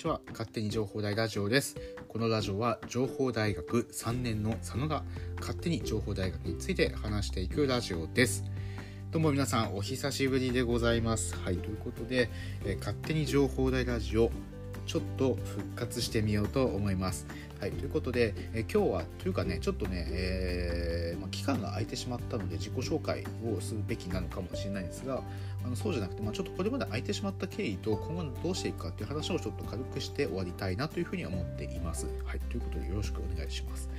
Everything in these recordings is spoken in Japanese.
ちは。勝手に情報大ラジオです。このラジオは情報大学3年の佐野が勝手に情報大学について話していくラジオです。どうも皆さんお久しぶりでございます。はいということで、えー、勝手に情報大ラジオちょっと復活してみようと思います。はい、ということで、え今日はというかねちょっとね、えー、まあ、期間が空いてしまったので自己紹介をするべきなのかもしれないんですがあのそうじゃなくて、まあ、ちょっとこれまで空いてしまった経緯と今後どうしていくかっていう話をちょっと軽くして終わりたいなというふうに思っています。はい、ということでよろしくお願いします。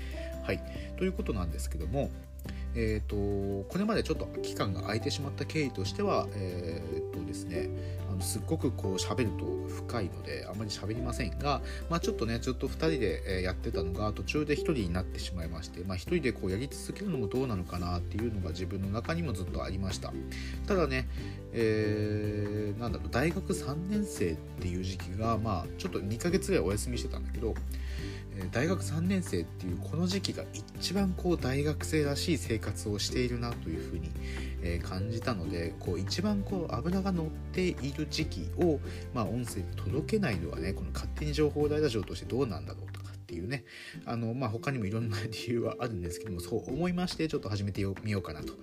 はい、ということなんですけども、えーと、これまでちょっと期間が空いてしまった経緯としては、えーとですね、あのすっごくこう喋ると深いのであまり喋りませんが、まあ、ちょっとねずっと2人でややってたのが途中で1人になってしまいまして、まあ、1人でこうやり続けるのもどうなのかなっていうのが自分の中にもずっとありました。ただね、えー、なんだろう大学3年生っていう時期が、まあ、ちょっと2ヶ月ぐらいお休みしてたんだけど大学3年生っていうこの時期が一番こう大学生らしい生活をしているなというふうに、え感じたのでこう一番こう油が乗っている時期を、まあ、音声で届けないのはねこの勝手に情報大ラジオとしてどうなんだろうと。っていうね。あの、まあ、他にもいろんな理由はあるんですけどもそう思いましてちょっと始めてみようかなと、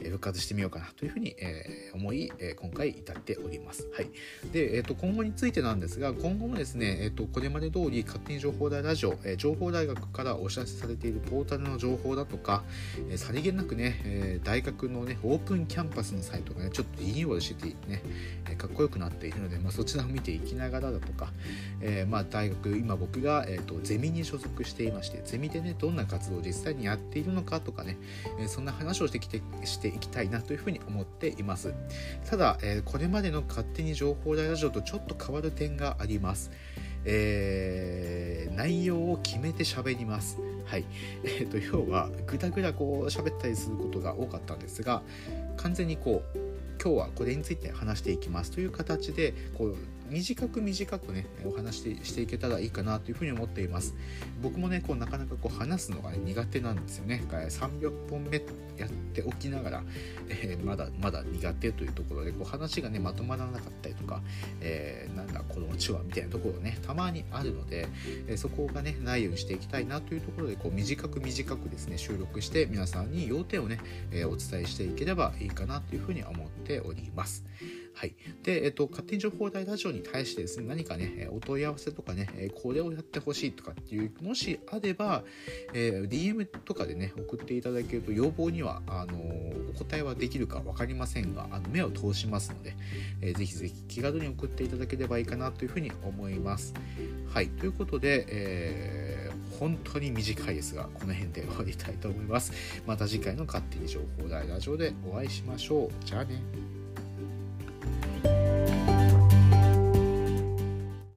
えー、復活してみようかなというふうに、えー、思い、えー、今回至っております。はい、で、えーと、今後についてなんですが今後もですね、えーと、これまで通り勝手に情報大ラジオ、えー、情報大学からお知らせされているポータルの情報だとか、えー、さりげなくね、えー、大学のねオープンキャンパスのサイトがねちょっとリニューアルしててね、え、かっこよくなっているので、まあ、そちらを見ていきながらだとか、えーまあ、大学今僕が、えーと、ゼミに所属していましてゼミでねどんな活動を実際にやっているのかとかね、え、そんな話をしてきてしていきたいなというふうに思っていますただ、え、これまでの勝手に情報大ラジオとちょっと変わる点がありますえー、内容を決めて喋ります。はい。えー、と、要は、ぐだぐだこう喋ったりすることが多かったんですが、完全にこう、今日はこれについて話していきますという形で、こう、短く短くねお話ししていけたらいいかなというふうに思っています。僕もねこうなかなかこう話すのが、ね、苦手なんですよね。300本目やっておきながら、えー、まだまだ苦手というところでこう話がねまとまらなかったりとか、えー、なんだこのうちはみたいなところねたまにあるので、えー、そこがねないようにしていきたいなというところでこう短く短くですね収録して皆さんに要点をね、えお伝えしていければいいかなというふうに思ってております。はい。で、えっと、勝手に情報大ラジオに対してですね、何かね、お問い合わせとかね、これをやってほしいとかっていう、もしあれば、えー、DM とかでね、送っていただけると、要望には、あのお答えはできるか分かりませんが、あの目を通しますので、えー、ぜひぜひ気軽に送っていただければいいかなというふうに思います。はい。ということで、えー、本当に短いですが、この辺で終わりたいと思います。また次回の勝手に情報大ラジオでお会いしましょう。じゃあね。